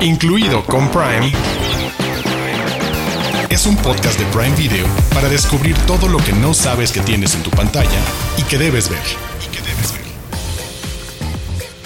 incluido con Prime, es un podcast de Prime Video para descubrir todo lo que no sabes que tienes en tu pantalla y que debes ver.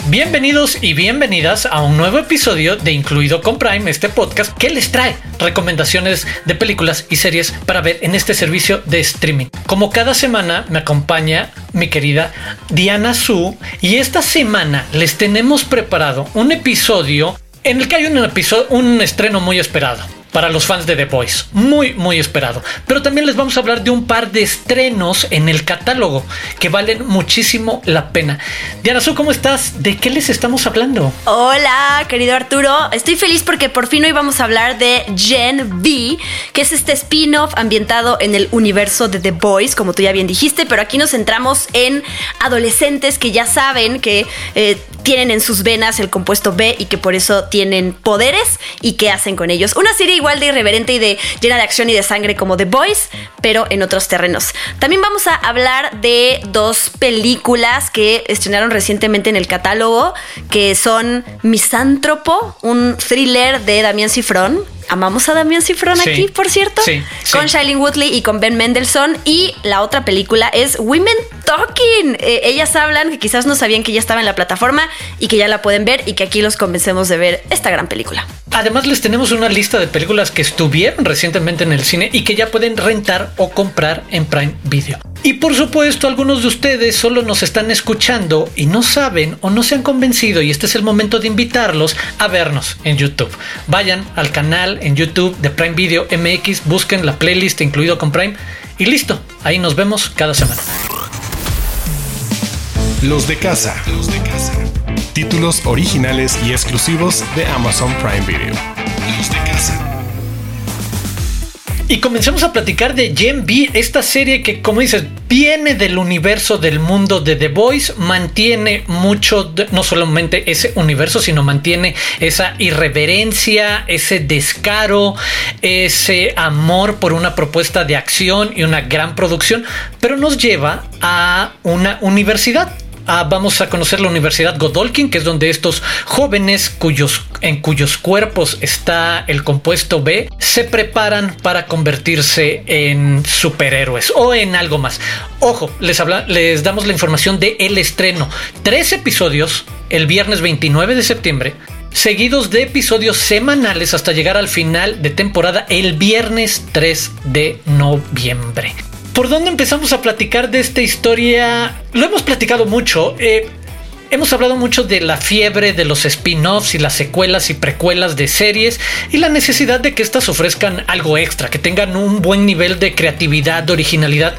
Bienvenidos y bienvenidas a un nuevo episodio de Incluido con Prime, este podcast que les trae recomendaciones de películas y series para ver en este servicio de streaming. Como cada semana me acompaña mi querida Diana Su y esta semana les tenemos preparado un episodio en el que hay un episodio, un estreno muy esperado para los fans de The Voice. Muy, muy esperado. Pero también les vamos a hablar de un par de estrenos en el catálogo que valen muchísimo la pena. Diana Su, ¿cómo estás? ¿De qué les estamos hablando? Hola, querido Arturo. Estoy feliz porque por fin hoy vamos a hablar de Gen V, que es este spin-off ambientado en el universo de The Voice, como tú ya bien dijiste, pero aquí nos centramos en adolescentes que ya saben que eh, tienen en sus venas el compuesto B y que por eso tienen poderes y qué hacen con ellos. Una serie igual de irreverente y de llena de acción y de sangre como The Boys, pero en otros terrenos. También vamos a hablar de dos películas que estrenaron recientemente en el catálogo, que son Misántropo, un thriller de Damián Cifrón, amamos a Damián Cifrón aquí, por cierto, con Shailene Woodley y con Ben Mendelssohn. Y la otra película es Women Talking. Eh, ellas hablan que quizás no sabían que ya estaba en la plataforma y que ya la pueden ver y que aquí los convencemos de ver esta gran película. Además les tenemos una lista de películas que estuvieron recientemente en el cine y que ya pueden rentar o comprar en Prime Video. Y por supuesto, algunos de ustedes solo nos están escuchando y no saben o no se han convencido y este es el momento de invitarlos a vernos en YouTube. Vayan al canal en YouTube de Prime Video MX, busquen la playlist incluido con Prime y listo, ahí nos vemos cada semana. Los de casa. Los de casa. Títulos originales y exclusivos de Amazon Prime Video. Los de casa. Y comenzamos a platicar de Gen B, esta serie que, como dices, viene del universo del mundo de The Voice, mantiene mucho, no solamente ese universo, sino mantiene esa irreverencia, ese descaro, ese amor por una propuesta de acción y una gran producción, pero nos lleva a una universidad Ah, vamos a conocer la Universidad Godolkin, que es donde estos jóvenes cuyos, en cuyos cuerpos está el compuesto B, se preparan para convertirse en superhéroes o en algo más. Ojo, les, les damos la información de el estreno. Tres episodios el viernes 29 de septiembre seguidos de episodios semanales hasta llegar al final de temporada el viernes 3 de noviembre. ¿Por dónde empezamos a platicar de esta historia? Lo hemos platicado mucho. Eh, hemos hablado mucho de la fiebre de los spin-offs y las secuelas y precuelas de series y la necesidad de que éstas ofrezcan algo extra, que tengan un buen nivel de creatividad, de originalidad.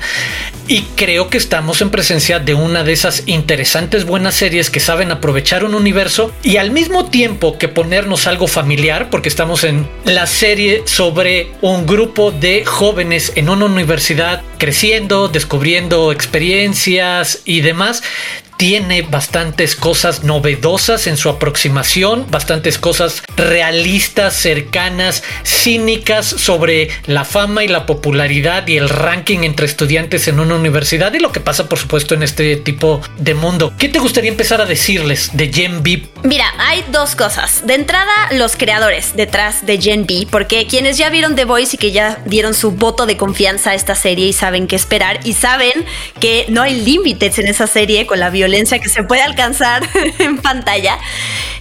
Y creo que estamos en presencia de una de esas interesantes buenas series que saben aprovechar un universo y al mismo tiempo que ponernos algo familiar, porque estamos en la serie sobre un grupo de jóvenes en una universidad creciendo, descubriendo experiencias y demás, tiene bastantes cosas novedosas en su aproximación, bastantes cosas realistas, cercanas, cínicas sobre la fama y la popularidad y el ranking entre estudiantes en una universidad y lo que pasa por supuesto en este tipo de mundo. ¿Qué te gustaría empezar a decirles de Gen B? Mira, hay dos cosas. De entrada, los creadores detrás de Gen B, porque quienes ya vieron The Voice y que ya dieron su voto de confianza a esta serie y saben qué esperar y saben que no hay límites en esa serie con la violencia que se puede alcanzar en pantalla,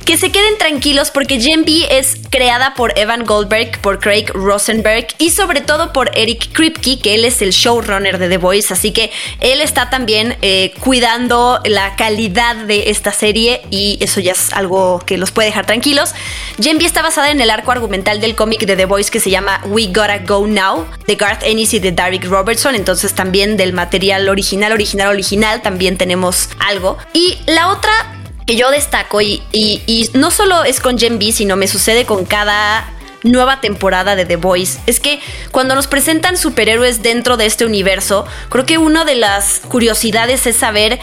que se queden tranquilos porque Gen B es creada por Evan Goldberg, por Craig Rosenberg y sobre todo por Eric Kripke, que él es el showrunner de The Voice, así que él está también eh, cuidando la calidad de esta serie y eso ya es algo que los puede dejar tranquilos. Gen está basada en el arco argumental del cómic de The Voice que se llama We Gotta Go Now, de Garth Ennis y de Derek Robertson, entonces también del material original, original, original, también tenemos algo. Y la otra que yo destaco, y, no solo es con Gen B, sino me sucede con cada nueva temporada de The Voice, es que cuando nos presentan superhéroes dentro de este universo, creo que una de las curiosidades es saber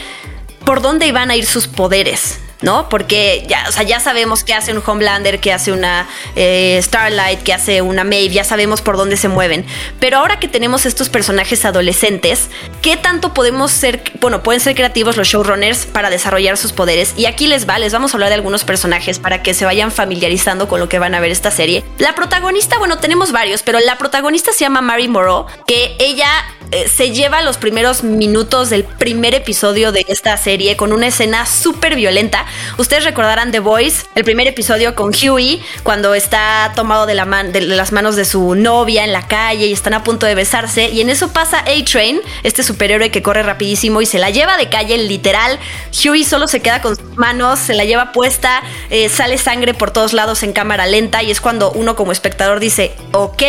por dónde iban a ir sus poderes. ¿No? Porque ya, o sea, ya sabemos qué hace un Homelander, qué hace una eh, Starlight, qué hace una Maeve, ya sabemos por dónde se mueven. Pero ahora que tenemos estos personajes adolescentes, ¿qué tanto podemos ser, bueno, pueden ser creativos los showrunners para desarrollar sus poderes? Y aquí les va, les vamos a hablar de algunos personajes para que se vayan familiarizando con lo que van a ver esta serie. La protagonista, bueno, tenemos varios, pero la protagonista se llama Mary Moreau, que ella eh, se lleva los primeros minutos del primer episodio de esta serie con una escena súper violenta. Ustedes recordarán The Voice, el primer episodio con Huey, cuando está tomado de, la de las manos de su novia en la calle y están a punto de besarse. Y en eso pasa A-Train, este superhéroe que corre rapidísimo y se la lleva de calle, literal. Huey solo se queda con sus manos, se la lleva puesta, eh, sale sangre por todos lados en cámara lenta y es cuando uno como espectador dice, ok,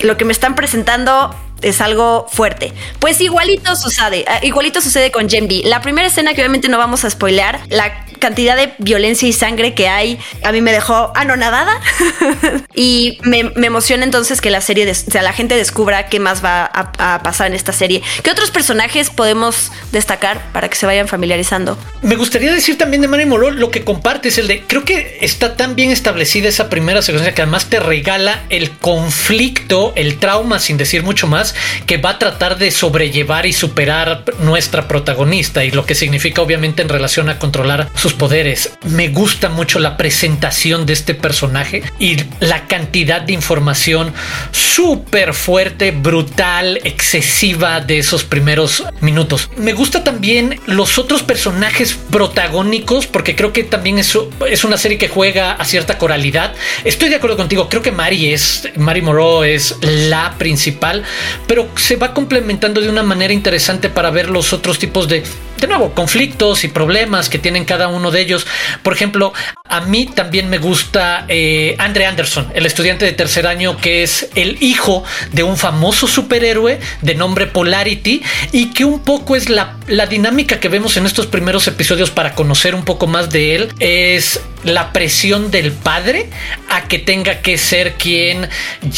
lo que me están presentando es algo fuerte. Pues igualito sucede, ah, igualito sucede con Gen La primera escena que obviamente no vamos a spoilear, la cantidad de violencia y sangre que hay a mí me dejó anonadada y me, emociona entonces que la serie, o sea, la gente descubra qué más va a, pasar en esta serie. ¿Qué otros personajes podemos destacar para que se vayan familiarizando? Me gustaría decir también de Mary Moreau lo que compartes, el de, creo que está tan bien establecida esa primera secuencia que además te regala el conflicto, el trauma, sin decir mucho más, que va a tratar de sobrellevar y superar nuestra protagonista y lo que significa obviamente en relación a controlar sus poderes. Me gusta mucho la presentación de este personaje y la cantidad de información súper fuerte, brutal, excesiva de esos primeros minutos. Me gusta también los otros personajes protagónicos porque creo que también es, es una serie que juega a cierta coralidad. Estoy de acuerdo contigo, creo que Mari es, Mari Moreau es la principal, pero se va complementando de una manera interesante para ver los otros tipos de, de nuevo, conflictos y problemas que tienen cada uno de ellos. Por ejemplo, a mí también me gusta eh, Andre Anderson, el estudiante de tercer año que es el hijo de un famoso superhéroe de nombre Polarity y que un poco es la, la dinámica que vemos en estos primeros episodios para conocer un poco más de él. Es la presión del padre a que tenga que ser quien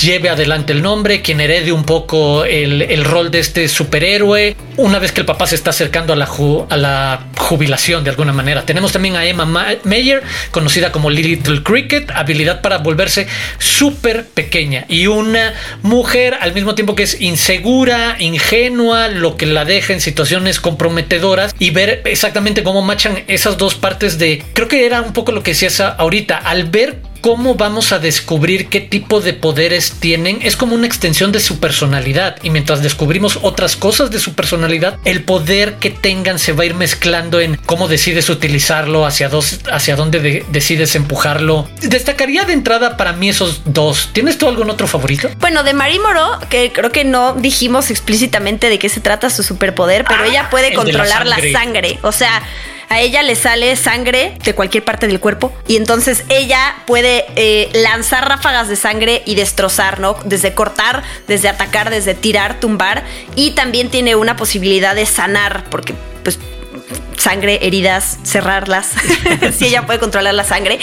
lleve adelante el nombre, quien herede un poco el, rol de este superhéroe, una vez que el papá se está acercando a la, a la jubilación de alguna manera. Tenemos también a Emma Mayer, conocida como Little Cricket, habilidad para volverse súper pequeña y una mujer al mismo tiempo que es insegura, ingenua, lo que la deja en situaciones comprometedoras y ver exactamente cómo machan esas dos partes de, creo que era un poco lo que decías ahorita, al ver cómo vamos a descubrir qué tipo de poderes tienen, es como una extensión de su personalidad. Y mientras descubrimos otras cosas de su personalidad, el poder que tengan se va a ir mezclando en cómo decides utilizarlo, hacia, dos, hacia dónde decides empujarlo. Destacaría de entrada para mí esos dos. ¿Tienes tú algún otro favorito? Bueno, de Marie Moreau, que creo que no dijimos explícitamente de qué se trata su superpoder, pero ah, ella puede controlar la sangre. O sea, a ella le sale sangre de cualquier parte del cuerpo y entonces ella puede eh, lanzar ráfagas de sangre y destrozar, ¿no? Desde cortar, desde atacar, desde tirar, tumbar y también tiene una posibilidad de sanar porque pues sangre, heridas, cerrarlas, si ella puede controlar la sangre.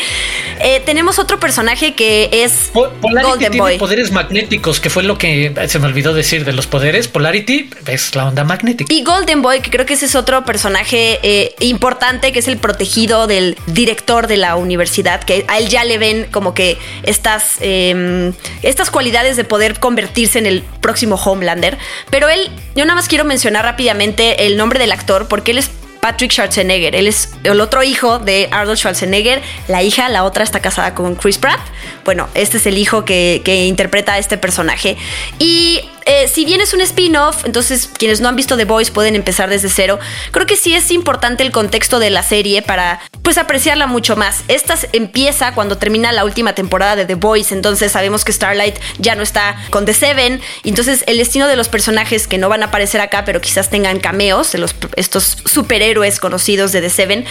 Eh, tenemos otro personaje que es Golden tiene poderes magnéticos, que fue lo que se me olvidó decir de los poderes. Polarity es la onda magnética. Y Golden Boy, que creo que ese es otro personaje eh, importante, que es el protegido del director de la universidad, que a él ya le ven como que estas, em, estas cualidades de poder convertirse en el próximo Homelander. Pero él, yo nada más quiero mencionar rápidamente el nombre del actor, porque él es Patrick Schwarzenegger. Él es el otro hijo de Arnold Schwarzenegger. La hija, la otra, está casada con Chris Pratt. Bueno, este es el hijo que, interpreta a este personaje. Y eh, si bien es un spin-off, entonces quienes no han visto The Voice pueden empezar desde cero. Creo que sí es importante el contexto de la serie para pues apreciarla mucho más. Esta empieza cuando termina la última temporada de The Voice, entonces sabemos que Starlight ya no está con The Seven, entonces el destino de los personajes que no van a aparecer acá, pero quizás tengan cameos los, estos superhéroes conocidos de The Seven,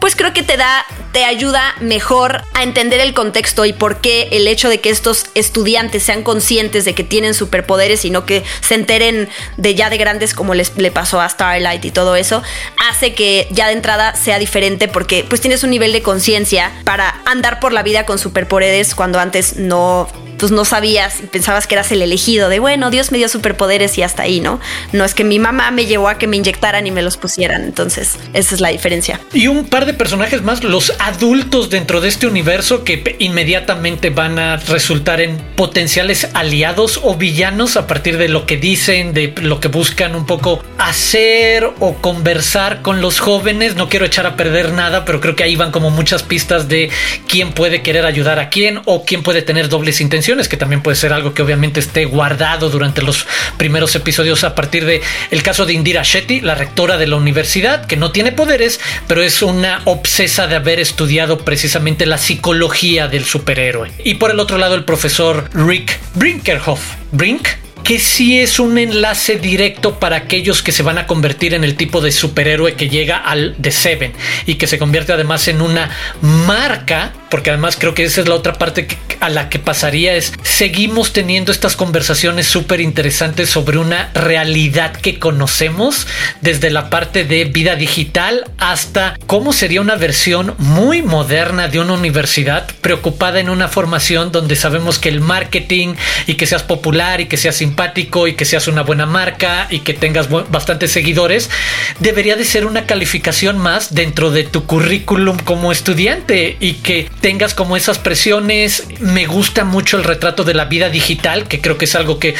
pues creo que te da, te ayuda mejor a entender el contexto y por qué el hecho de que estos estudiantes sean conscientes de que tienen superpoderes y no que se enteren de ya de grandes como les, le pasó a Starlight y todo eso, hace que ya de entrada sea diferente porque pues tienes un nivel de conciencia para andar por la vida con superpoderes cuando antes no entonces no sabías y pensabas que eras el elegido de, bueno, Dios me dio superpoderes y hasta ahí, ¿no? No es que mi mamá me llevó a que me inyectaran y me los pusieran, entonces esa es la diferencia. Y un par de personajes más, los adultos dentro de este universo que inmediatamente van a resultar en potenciales aliados o villanos a partir de lo que dicen, de lo que buscan un poco hacer o conversar con los jóvenes. No quiero echar a perder nada, pero creo que ahí van como muchas pistas de quién puede querer ayudar a quién o quién puede tener dobles intenciones, que también puede ser algo que obviamente esté guardado durante los primeros episodios a partir de el caso de Indira Shetty, la rectora de la universidad, que no tiene poderes, pero es una obsesa de haber estudiado precisamente la psicología del superhéroe. Y por el otro lado, el profesor Rick Brinkerhoff. Brink que sí es un enlace directo para aquellos que se van a convertir en el tipo de superhéroe que llega al The Seven y que se convierte además en una marca, porque además creo que esa es la otra parte a la que pasaría es seguimos teniendo estas conversaciones súper interesantes sobre una realidad que conocemos desde la parte de vida digital hasta cómo sería una versión muy moderna de una universidad preocupada en una formación donde sabemos que el marketing y que seas popular y que seas simpático y que seas una buena marca y que tengas bastantes seguidores, debería de ser una calificación más dentro de tu currículum como estudiante y que tengas como esas presiones. Me gusta mucho el retrato de la vida digital, que creo que es algo que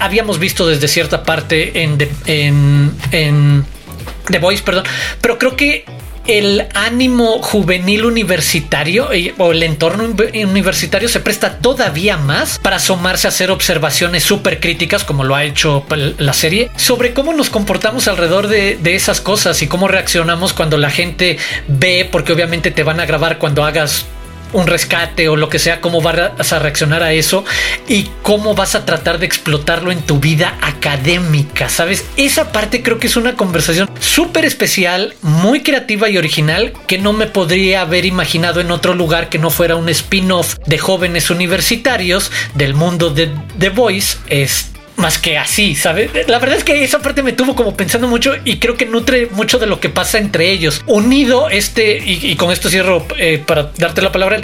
habíamos visto desde cierta parte en, The Voice, perdón, pero creo que el ánimo juvenil universitario o el entorno universitario se presta todavía más para asomarse a hacer observaciones súper críticas, como lo ha hecho la serie, sobre cómo nos comportamos alrededor de, de, esas cosas y cómo reaccionamos cuando la gente ve, porque obviamente te van a grabar cuando hagas un rescate o lo que sea, cómo vas a reaccionar a eso y cómo vas a tratar de explotarlo en tu vida académica, ¿sabes? Esa parte creo que es una conversación súper especial, muy creativa y original que no me podría haber imaginado en otro lugar que no fuera un spin-off de jóvenes universitarios del mundo de The Voice. Este más que así, ¿sabes? La verdad es que esa parte me tuvo como pensando mucho y creo que nutre mucho de lo que pasa entre ellos. Unido este, y, con esto cierro eh, para darte la palabra,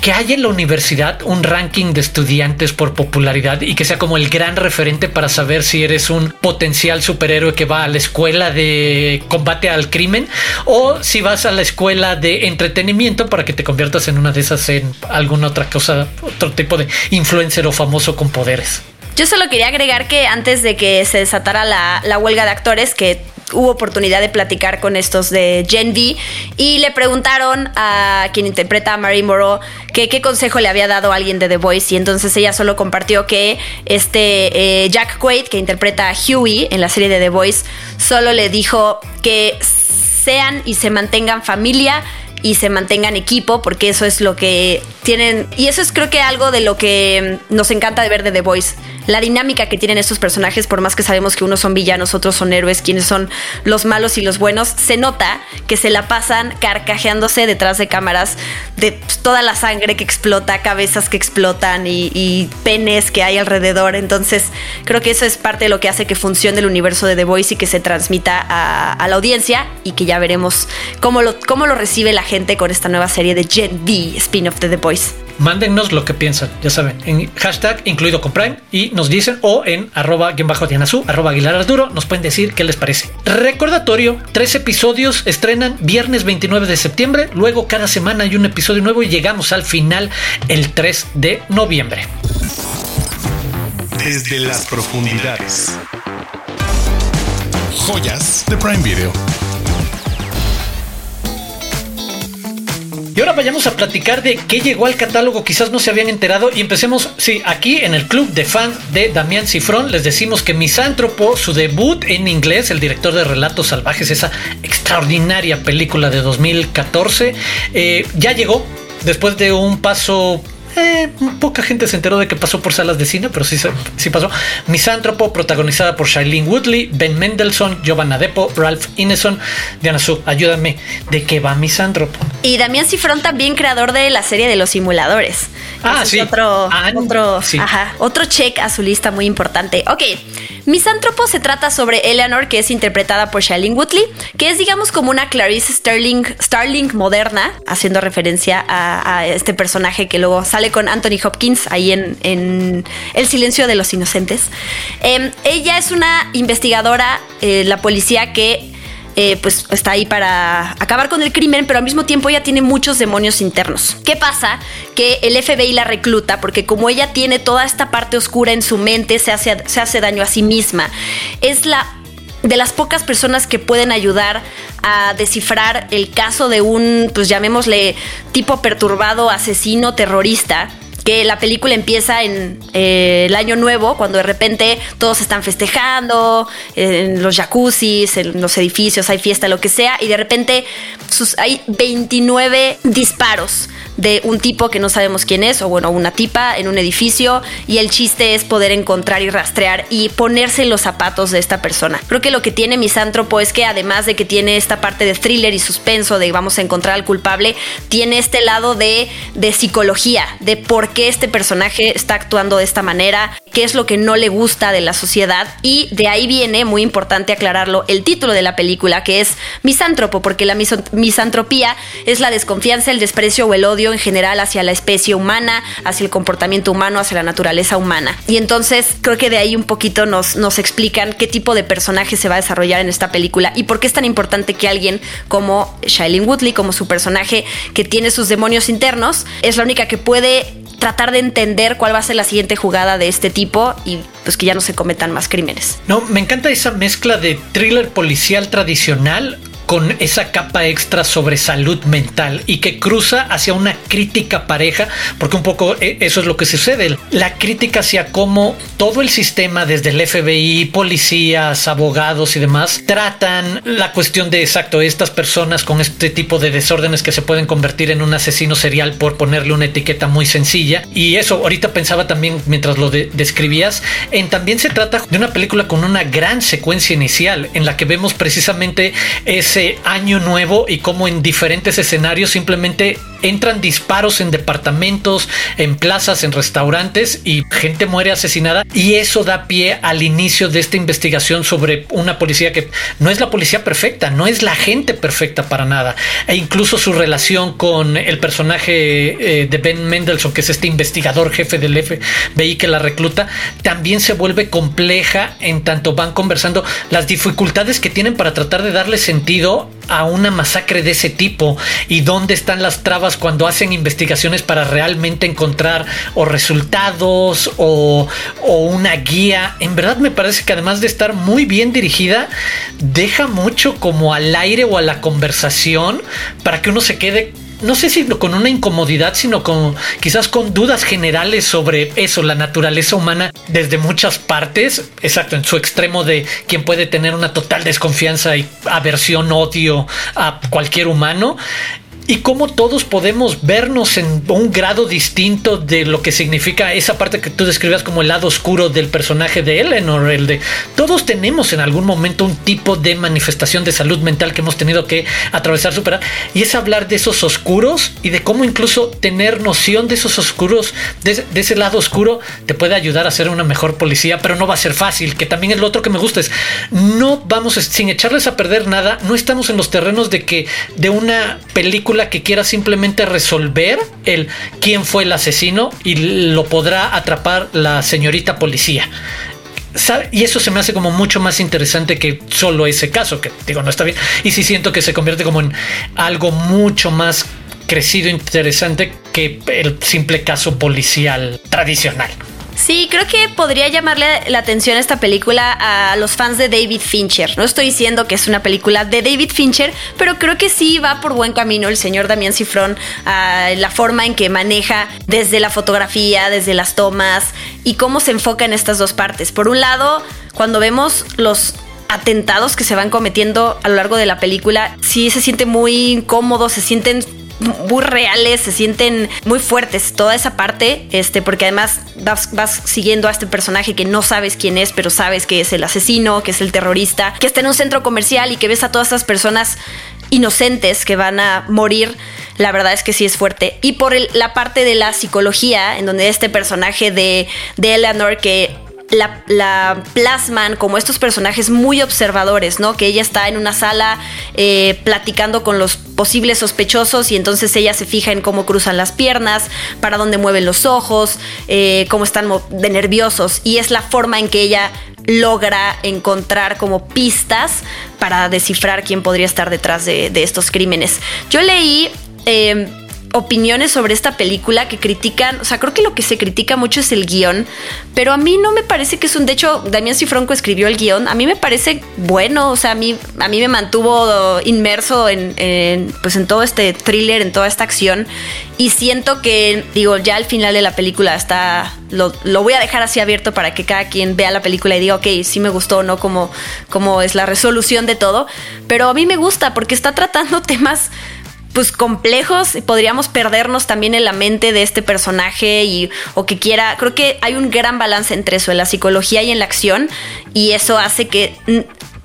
que haya en la universidad un ranking de estudiantes por popularidad y que sea como el gran referente para saber si eres un potencial superhéroe que va a la escuela de combate al crimen o si vas a la escuela de entretenimiento para que te conviertas en una de esas en alguna otra cosa, otro tipo de influencer o famoso con poderes. Yo solo quería agregar que antes de que se desatara la, huelga de actores, que hubo oportunidad de platicar con estos de Gen V y le preguntaron a quien interpreta a Marie Moreau que qué consejo le había dado a alguien de The Voice y entonces ella solo compartió que este eh, Jack Quaid que interpreta a Huey en la serie de The Voice solo le dijo que sean y se mantengan familia y se mantengan equipo, porque eso es lo que tienen, y eso es creo que algo de lo que nos encanta de ver de The Voice la dinámica que tienen estos personajes, por más que sabemos que unos son villanos, otros son héroes, quienes son los malos y los buenos, se nota que se la pasan carcajeándose detrás de cámaras de toda la sangre que explota, cabezas que explotan y, penes que hay alrededor. Entonces, creo que eso es parte de lo que hace que funcione el universo de The Voice y que se transmita a, la audiencia y que ya veremos cómo cómo lo recibe la gente con esta nueva serie de Gen V, spin-off de The Voice. Mándennos lo que piensan, ya saben, en hashtag incluido con Prime y nos dicen o en arroba guion bajo Dianazú, arroba Aguilar Arturo, nos pueden decir qué les parece. Recordatorio, tres episodios estrenan viernes 29 de septiembre, luego cada semana hay un episodio nuevo y llegamos al final el 3 de noviembre. Desde las profundidades. Joyas de Prime Video. Y ahora vayamos a platicar de qué llegó al catálogo, quizás no se habían enterado. Y empecemos, sí, aquí en el club de fans de Damián Cifrón, les decimos que Misántropo, su debut en inglés, el director de Relatos Salvajes, esa extraordinaria película de 2014, eh, ya llegó después de un paso eh, poca gente se enteró de que pasó por salas de cine, pero sí, sí pasó. Misántropo, protagonizada por Shailene Woodley, Ben Mendelssohn, Giovanna Depo, Ralph Ineson. Diana Su, ayúdame, ¿de qué va Misántropo? Y Damián Cifrón también creador de la serie de los simuladores. Ah, sí. Otro, otro, ajá, otro check a su lista muy importante. Ok, Misántropo se trata sobre Eleanor, que es interpretada por Shailene Woodley, que es digamos como una Clarice Starling, Starling moderna, haciendo referencia a, este personaje que luego sale con Anthony Hopkins ahí en, El silencio de los inocentes. Em, ella es una investigadora, eh, la policía que eh, pues está ahí para acabar con el crimen, pero al mismo tiempo ella tiene muchos demonios internos. ¿Qué pasa? Que el FBI la recluta porque como ella tiene toda esta parte oscura en su mente, se hace, se hace daño a sí misma. Es la de las pocas personas que pueden ayudar a descifrar el caso de un, pues llamémosle, tipo perturbado, asesino, terrorista, que la película empieza en eh, el año nuevo, cuando de repente todos están festejando, en los jacuzzis, en los edificios, hay fiesta, lo que sea, y de repente hay 29 disparos de un tipo que no sabemos quién es, o bueno, una tipa en un edificio, y el chiste es poder encontrar y rastrear y ponerse los zapatos de esta persona. Creo que lo que tiene Misántropo es que además de que tiene esta parte de thriller y suspenso, de vamos a encontrar al culpable, tiene este lado de, de psicología, de por qué este personaje está actuando de esta manera, qué es lo que no le gusta de la sociedad, y de ahí viene, muy importante aclararlo, el título de la película, que es Misántropo, porque la misantropía es la desconfianza, el desprecio o el odio en general hacia la especie humana, hacia el comportamiento humano, hacia la naturaleza humana. Y entonces creo que de ahí un poquito nos, nos explican qué tipo de personaje se va a desarrollar en esta película y por qué es tan importante que alguien como Shailene Woodley, como su personaje que tiene sus demonios internos, es la única que puede tratar de entender cuál va a ser la siguiente jugada de este tipo y pues que ya no se cometan más crímenes. No, me encanta esa mezcla de thriller policial tradicional con esa capa extra sobre salud mental y que cruza hacia una crítica pareja, porque un poco eh, eso es lo que sucede. La crítica hacia cómo todo el sistema, desde el FBI, policías, abogados y demás, tratan la cuestión de exacto estas personas con este tipo de desórdenes que se pueden convertir en un asesino serial por ponerle una etiqueta muy sencilla. Y eso, ahorita pensaba también mientras lo describías, en también se trata de una película con una gran secuencia inicial en la que vemos precisamente año nuevo y como en diferentes escenarios simplemente entran disparos en departamentos, en plazas, en restaurantes y gente muere asesinada. Y eso da pie al inicio de esta investigación sobre una policía que no es la policía perfecta, no es la gente perfecta para nada. E incluso su relación con el personaje eh, de Ben Mendelssohn que es este investigador jefe del FBI que la recluta también se vuelve compleja en tanto van conversando las dificultades que tienen para tratar de darle sentido a una masacre de ese tipo y dónde están las trabas cuando hacen investigaciones para realmente encontrar o resultados o, o, una guía. En verdad me parece que además de estar muy bien dirigida, deja mucho como al aire o a la conversación para que uno se quede no sé si con una incomodidad, sino con quizás con dudas generales sobre eso, la naturaleza humana desde muchas partes, exacto, en su extremo de quien puede tener una total desconfianza y aversión, odio a cualquier humano y cómo todos podemos vernos en un grado distinto de lo que significa esa parte que tú describías como el lado oscuro del personaje de Eleanor, el de todos tenemos en algún momento un tipo de manifestación de salud mental que hemos tenido que atravesar, superar, y es hablar de esos oscuros y de cómo incluso tener noción de esos oscuros, de, ese lado oscuro, te puede ayudar a ser una mejor policía, pero no va a ser fácil, que también es lo otro que me gusta, es no vamos, sin echarles a perder nada, no estamos en los terrenos de que de una película que quiera simplemente resolver el quién fue el asesino y lo podrá atrapar la señorita policía. Y eso se me hace como mucho más interesante que solo ese caso, que digo, no está bien. Y sí siento que se convierte como en algo mucho más crecido, interesante que el simple caso policial tradicional. Sí, creo que podría llamarle la atención esta película a los fans de David Fincher. No estoy diciendo que es una película de David Fincher, pero creo que sí va por buen camino el señor Damián Cifrón a la forma en que maneja desde la fotografía, desde las tomas y cómo se enfoca en estas dos partes. Por un lado, cuando vemos los atentados que se van cometiendo a lo largo de la película, sí se siente muy incómodo, se sienten muy reales, se sienten muy fuertes toda esa parte, este, porque además vas, siguiendo a este personaje que no sabes quién es, pero sabes que es el asesino, que es el terrorista, que está en un centro comercial y que ves a todas estas personas inocentes que van a morir, la verdad es que sí es fuerte. Y por la parte de la psicología, en donde este personaje de, de Eleanor que la, plasman como estos personajes muy observadores, ¿no? Que ella está en una sala eh, platicando con los posibles sospechosos y entonces ella se fija en cómo cruzan las piernas, para dónde mueven los ojos, eh, cómo están de nerviosos y es la forma en que ella logra encontrar como pistas para descifrar quién podría estar detrás de, estos crímenes. Yo leí... Eh, opiniones sobre esta película que critican, o sea, creo que lo que se critica mucho es el guion, pero a mí no me parece que es un, de hecho, Damián Cifronco escribió el guion, a mí me parece bueno, o sea, a mí, a mí me mantuvo inmerso en, pues en todo este thriller, en toda esta acción, y siento que, digo, ya al final de la película está, lo, voy a dejar así abierto para que cada quien vea la película y diga, ok, sí me gustó o no, como, como es la resolución de todo, pero a mí me gusta porque está tratando temas pues complejos, podríamos perdernos también en la mente de este personaje y o que quiera, creo que hay un gran balance entre eso, en la psicología y en la acción y eso hace que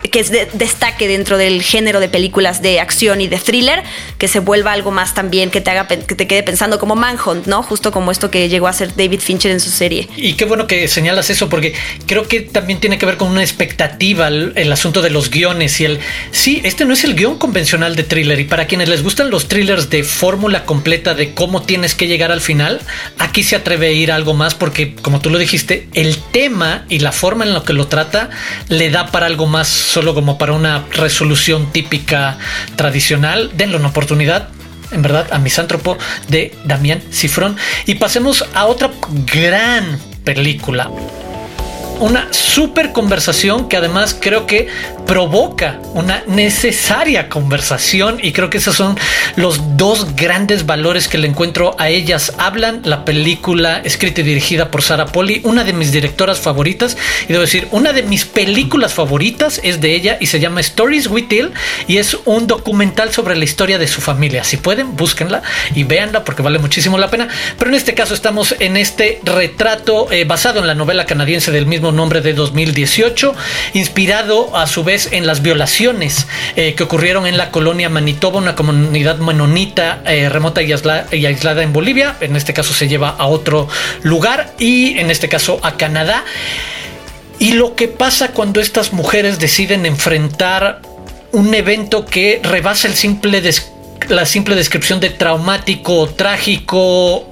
que destaque dentro del género de películas de acción y de thriller, que se vuelva algo más también que te haga que te quede pensando como Manhunt, ¿no? Justo como esto que llegó a ser David Fincher en su serie. Y qué bueno que señalas eso, porque creo que también tiene que ver con una expectativa el, asunto de los guiones y el sí, este no es el guion convencional de thriller. Y para quienes les gustan los thrillers de fórmula completa de cómo tienes que llegar al final, aquí se atreve a ir algo más, porque como tú lo dijiste, el tema y la forma en la que lo trata le da para algo más solo como para una resolución típica tradicional. Denle una oportunidad en verdad, a Misántropo de Damián Cifrón. Y pasemos a otra gran película una super conversación que además creo que provoca una necesaria conversación y creo que esos son los dos grandes valores que le encuentro a ellas. Hablan la película escrita y dirigida por Sara Poli, una de mis directoras favoritas y debo decir, una de mis películas favoritas es de ella y se llama Stories We Tell y es un documental sobre la historia de su familia. Si pueden, búsquenla y véanla porque vale muchísimo la pena. Pero en este caso estamos en este retrato eh, basado en la novela canadiense del mismo nombre de 2018, inspirado a su vez en las violaciones eh, que ocurrieron en la colonia Manitoba, una comunidad menonita eh, remota y, aislada en Bolivia. En este caso se lleva a otro lugar y en este caso a Canadá. Y lo que pasa cuando estas mujeres deciden enfrentar un evento que rebasa el simple la simple descripción de traumático, trágico,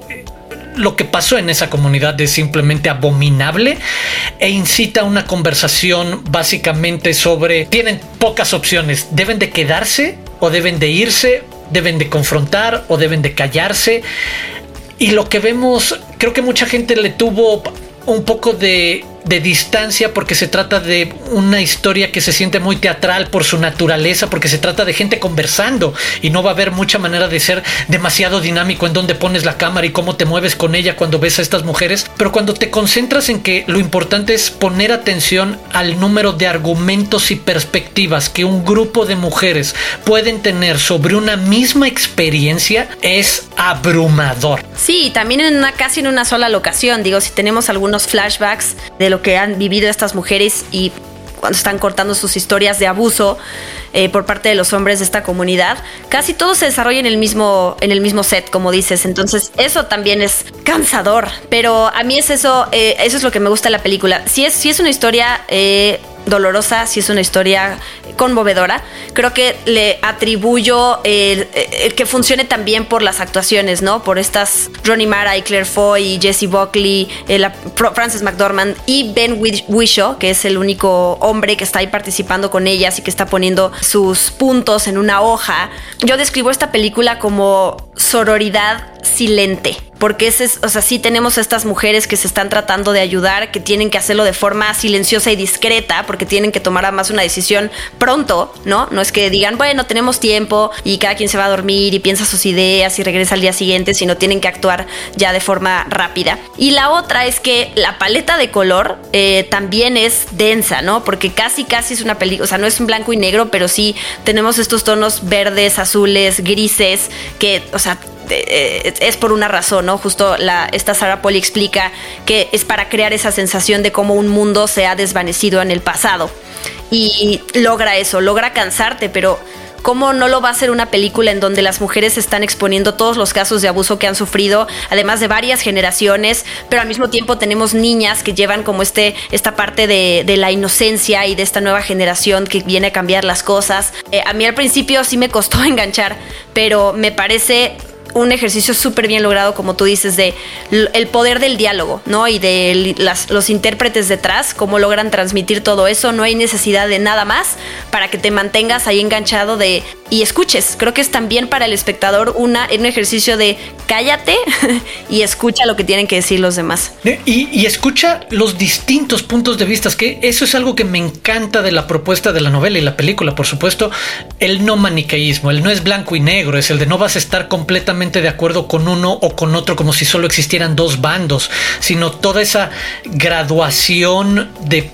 lo que pasó en esa comunidad es simplemente abominable e incita a una conversación básicamente sobre tienen pocas opciones, deben de quedarse o deben de irse, deben de confrontar o deben de callarse. Y lo que vemos, creo que mucha gente le tuvo un poco de de distancia porque se trata de una historia que se siente muy teatral por su naturaleza, porque se trata de gente conversando y no va a haber mucha manera de ser demasiado dinámico en donde pones la cámara y cómo te mueves con ella cuando ves a estas mujeres, pero cuando te concentras en que lo importante es poner atención al número de argumentos y perspectivas que un grupo de mujeres pueden tener sobre una misma experiencia es abrumador. Sí, también en una casi en una sola locación, digo, si tenemos algunos flashbacks de lo que han vivido estas mujeres y cuando están cortando sus historias de abuso eh, por parte de los hombres de esta comunidad, casi todo se desarrolla en el mismo, en el mismo set, como dices. Entonces, eso también es cansador. Pero a mí es eso, eh, eso es lo que me gusta de la película. Si es, si es una historia eh, dolorosa, si es una historia conmovedora. Creo que le atribuyo el, que funcione también por las actuaciones, ¿no? Por estas Ronnie Mara y Claire Foy Jesse Buckley, Frances McDormand y Ben Wishaw, que es el único hombre que está ahí participando con ellas y que está poniendo sus puntos en una hoja. Yo describo esta película como sororidad silente porque es, o sea, sí tenemos estas mujeres que se están tratando de ayudar, que tienen que hacerlo de forma silenciosa y discreta, porque tienen que tomar además una decisión pronto, ¿no? No es que digan, bueno, tenemos tiempo y cada quien se va a dormir y piensa sus ideas y regresa al día siguiente, sino tienen que actuar ya de forma rápida. Y la otra es que la paleta de color eh, también es densa, ¿no? Porque casi, casi es una película, o sea, no es un blanco y negro, pero sí tenemos estos tonos verdes, azules, grises, que, o sea, eh, es por una razón, ¿no? Justo la, esta Sarah Polly explica que es para crear esa sensación de cómo un mundo se ha desvanecido en el pasado. Y logra eso, logra cansarte, pero ¿cómo no lo va a ser una película en donde las mujeres están exponiendo todos los casos de abuso que han sufrido, además de varias generaciones, pero al mismo tiempo tenemos niñas que llevan como este, esta parte de, la inocencia y de esta nueva generación que viene a cambiar las cosas. Eh, a mí al principio sí me costó enganchar, pero me parece un ejercicio súper bien logrado, como tú dices, de el poder del diálogo, ¿no? Y de los intérpretes detrás, cómo logran transmitir todo eso. No hay necesidad de nada más para que te mantengas ahí enganchado de y escuches. Creo que es también para el espectador una, un ejercicio de cállate y escucha lo que tienen que decir los demás. Y, y, escucha los distintos puntos de vista, que eso es algo que me encanta de la propuesta de la novela y la película, por supuesto, el no maniqueísmo, el no es blanco y negro, es el de no vas a estar completamente de acuerdo con uno o con otro como si solo existieran dos bandos, sino toda esa graduación de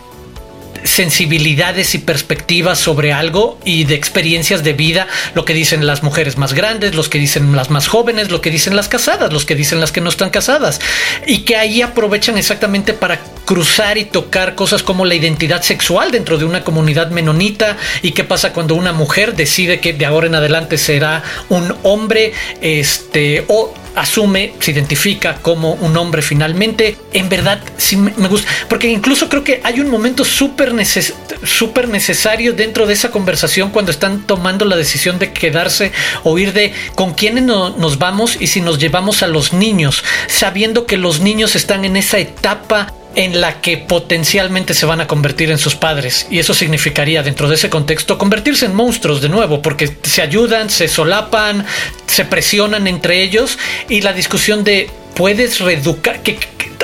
sensibilidades y perspectivas sobre algo y de experiencias de vida, lo que dicen las mujeres más grandes, los que dicen las más jóvenes, lo que dicen las casadas, los que dicen las que no están casadas, y que ahí aprovechan exactamente para cruzar y tocar cosas como la identidad sexual dentro de una comunidad menonita. Y qué pasa cuando una mujer decide que de ahora en adelante será un hombre, este, o asume, se identifica como un hombre finalmente. En verdad, sí me gusta, porque incluso creo que hay un momento súper necesario dentro de esa conversación cuando están tomando la decisión de quedarse o ir de con quiénes nos vamos y si nos llevamos a los niños, sabiendo que los niños están en esa etapa en la que potencialmente se van a convertir en sus padres. Y eso significaría, dentro de ese contexto, convertirse en monstruos de nuevo, porque se ayudan, se solapan, se presionan entre ellos. Y la discusión de puedes reeducar, que,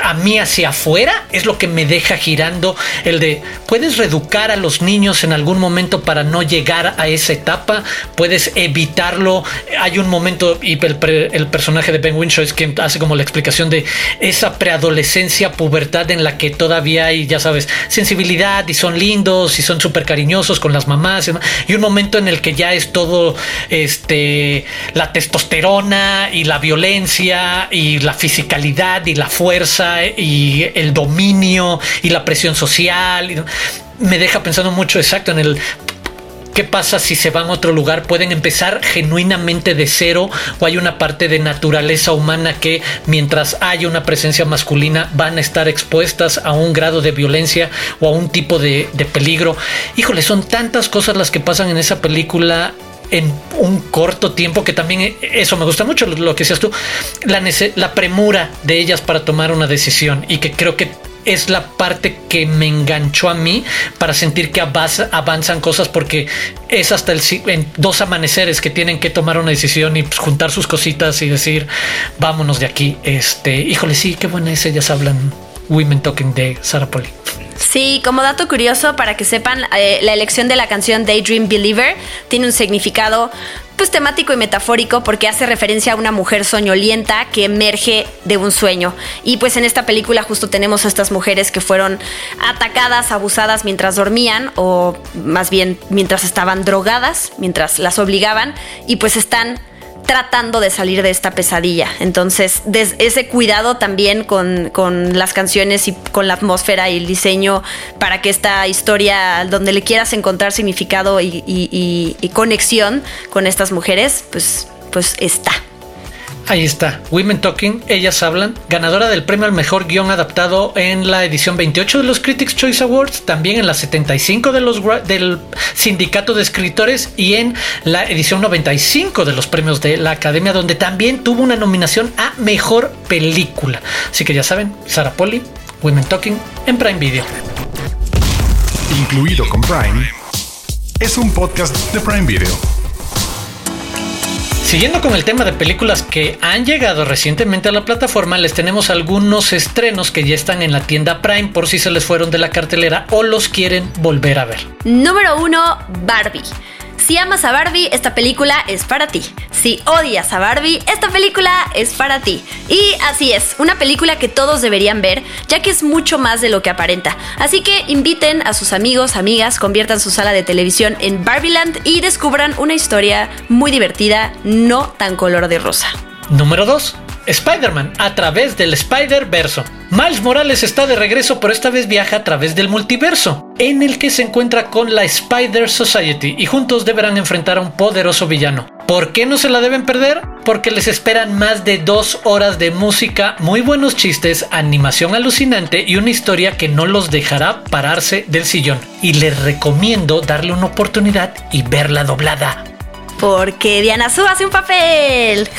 a mí hacia afuera es lo que me deja girando el de puedes reeducar a los niños en algún momento para no llegar a esa etapa, puedes evitarlo. Hay un momento y el, personaje de Ben Winshaw es quien hace como la explicación de esa preadolescencia, pubertad en la que todavía hay, ya sabes, sensibilidad y son lindos y son súper cariñosos con las mamás y un momento en el que ya es todo este la testosterona y la violencia y la fisicalidad y la fuerza y el dominio y la presión social. Me deja pensando mucho exacto en el ¿Qué pasa si se van a otro lugar? ¿Pueden empezar genuinamente de cero o hay una parte de naturaleza humana que mientras haya una presencia masculina van a estar expuestas a un grado de violencia o a un tipo de, de peligro? Híjole, son tantas cosas las que pasan en esa película en un corto tiempo, que también eso me gusta mucho, lo que decías tú, la, la premura de ellas para tomar una decisión y que creo que es la parte que me enganchó a mí para sentir que avanzan cosas porque es hasta el dos amaneceres que tienen que tomar una decisión y pues, juntar sus cositas y decir vámonos de aquí este híjole sí qué buena es ellas hablan Women Talking de Sarah Poli Sí, como dato curioso, para que sepan, eh, la elección de la canción Daydream Believer tiene un significado pues temático y metafórico porque hace referencia a una mujer soñolienta que emerge de un sueño. Y pues en esta película justo tenemos a estas mujeres que fueron atacadas, abusadas mientras dormían o más bien mientras estaban drogadas, mientras las obligaban y pues están tratando de salir de esta pesadilla. Entonces, ese cuidado también con, las canciones y con la atmósfera y el diseño para que esta historia, donde le quieras encontrar significado y, conexión con estas mujeres, pues, pues está. Ahí está, Women Talking, ellas hablan, ganadora del premio al mejor guion adaptado en la edición 28 de los Critics Choice Awards, también en la 75 de los, del Sindicato de Escritores y en la edición 95 de los premios de la Academia, donde también tuvo una nominación a mejor película. Así que ya saben, Sarah Polly, Women Talking en Prime Video. Incluido con Prime, es un podcast de Prime Video. Siguiendo con el tema de películas que han llegado recientemente a la plataforma, les tenemos algunos estrenos que ya están en la tienda Prime por si se les fueron de la cartelera o los quieren volver a ver. Número 1, Barbie. Si amas a Barbie, esta película es para ti. Si odias a Barbie, esta película es para ti. Y así es, una película que todos deberían ver, ya que es mucho más de lo que aparenta. Así que inviten a sus amigos, amigas, conviertan su sala de televisión en Barbieland y descubran una historia muy divertida, no tan color de rosa. Número 2. Spider-Man a través del Spider-Verso. Miles Morales está de regreso, pero esta vez viaja a través del multiverso, en el que se encuentra con la Spider Society y juntos deberán enfrentar a un poderoso villano. ¿Por qué no se la deben perder? Porque les esperan más de dos horas de música, muy buenos chistes, animación alucinante y una historia que no los dejará pararse del sillón. Y les recomiendo darle una oportunidad y verla doblada porque Diana Su hace un papel.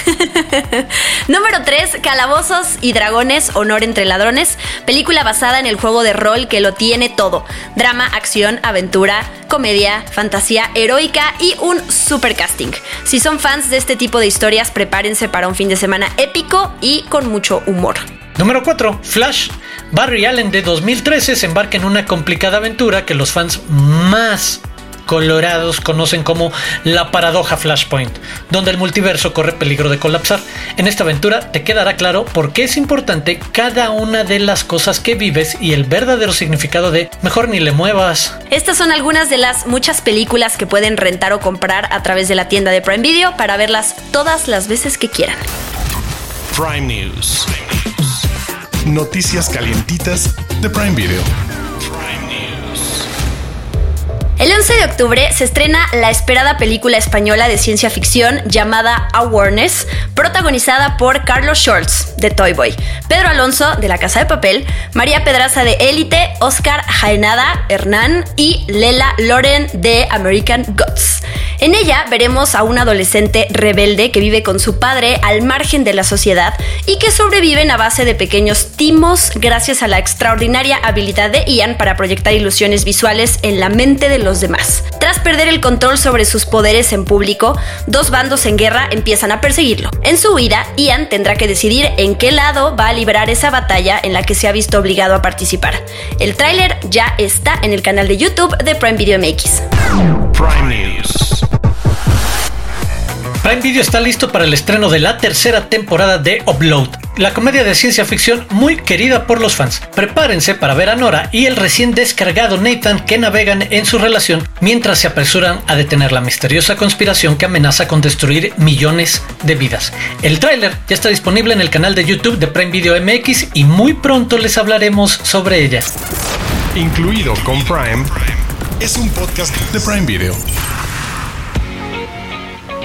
Número 3, Calabozos y Dragones, Honor entre Ladrones, película basada en el juego de rol que lo tiene todo. Drama, acción, aventura, comedia, fantasía heroica y un super casting. Si son fans de este tipo de historias, prepárense para un fin de semana épico y con mucho humor. Número 4, Flash. Barry Allen de 2013 se embarca en una complicada aventura que los fans más colorados conocen como la paradoja Flashpoint, donde el multiverso corre peligro de colapsar. En esta aventura te quedará claro por qué es importante cada una de las cosas que vives y el verdadero significado de mejor ni le muevas. Estas son algunas de las muchas películas que pueden rentar o comprar a través de la tienda de Prime Video para verlas todas las veces que quieran. Prime News. Noticias calientitas de Prime Video. El 11 de octubre se estrena la esperada película española de ciencia ficción llamada Awareness, protagonizada por Carlos Schultz, de Toy Boy, Pedro Alonso, de La Casa de Papel, María Pedraza, de Élite, Oscar Jaenada Hernán y Lela Loren, de American Gods. En ella veremos a un adolescente rebelde que vive con su padre al margen de la sociedad y que sobreviven a base de pequeños timos gracias a la extraordinaria habilidad de Ian para proyectar ilusiones visuales en la mente de demás. Tras perder el control sobre sus poderes en público, dos bandos en guerra empiezan a perseguirlo. En su huida, Ian tendrá que decidir en qué lado va a librar esa batalla en la que se ha visto obligado a participar. El tráiler ya está en el canal de YouTube de Prime Video MX. Prime News. Prime Video está listo para el estreno de la tercera temporada de Upload, la comedia de ciencia ficción muy querida por los fans. Prepárense para ver a Nora y el recién descargado Nathan que navegan en su relación mientras se apresuran a detener la misteriosa conspiración que amenaza con destruir millones de vidas. El tráiler ya está disponible en el canal de YouTube de Prime Video MX y muy pronto les hablaremos sobre ella. Incluido con Prime, es un podcast de Prime Video.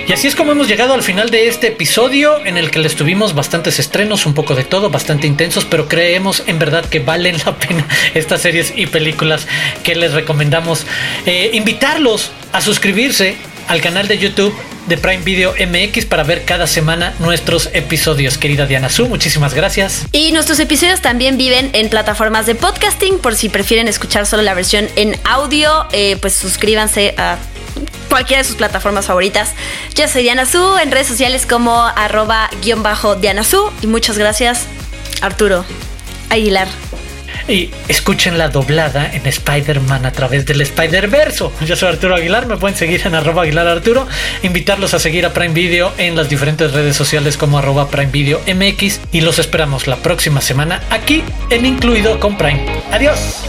Y así es como hemos llegado al final de este episodio en el que les tuvimos bastantes estrenos, un poco de todo, bastante intensos, pero creemos en verdad que valen la pena estas series y películas que les recomendamos. Eh, invitarlos a suscribirse al canal de YouTube de Prime Video MX para ver cada semana nuestros episodios. Querida Diana Su, muchísimas gracias. Y nuestros episodios también viven en plataformas de podcasting, por si prefieren escuchar solo la versión en audio, eh, pues suscríbanse a cualquiera de sus plataformas favoritas. Yo soy Diana Su, en redes sociales como arroba guion bajo Diana Su. Y muchas gracias, Arturo Aguilar. Y escuchen la doblada en Spider-Man a través del Spider-Verso. Yo soy Arturo Aguilar, me pueden seguir en arroba Aguilar Arturo. Invitarlos a seguir a Prime Video en las diferentes redes sociales como arroba Prime Video MX. Y los esperamos la próxima semana aquí en Incluido con Prime. Adiós.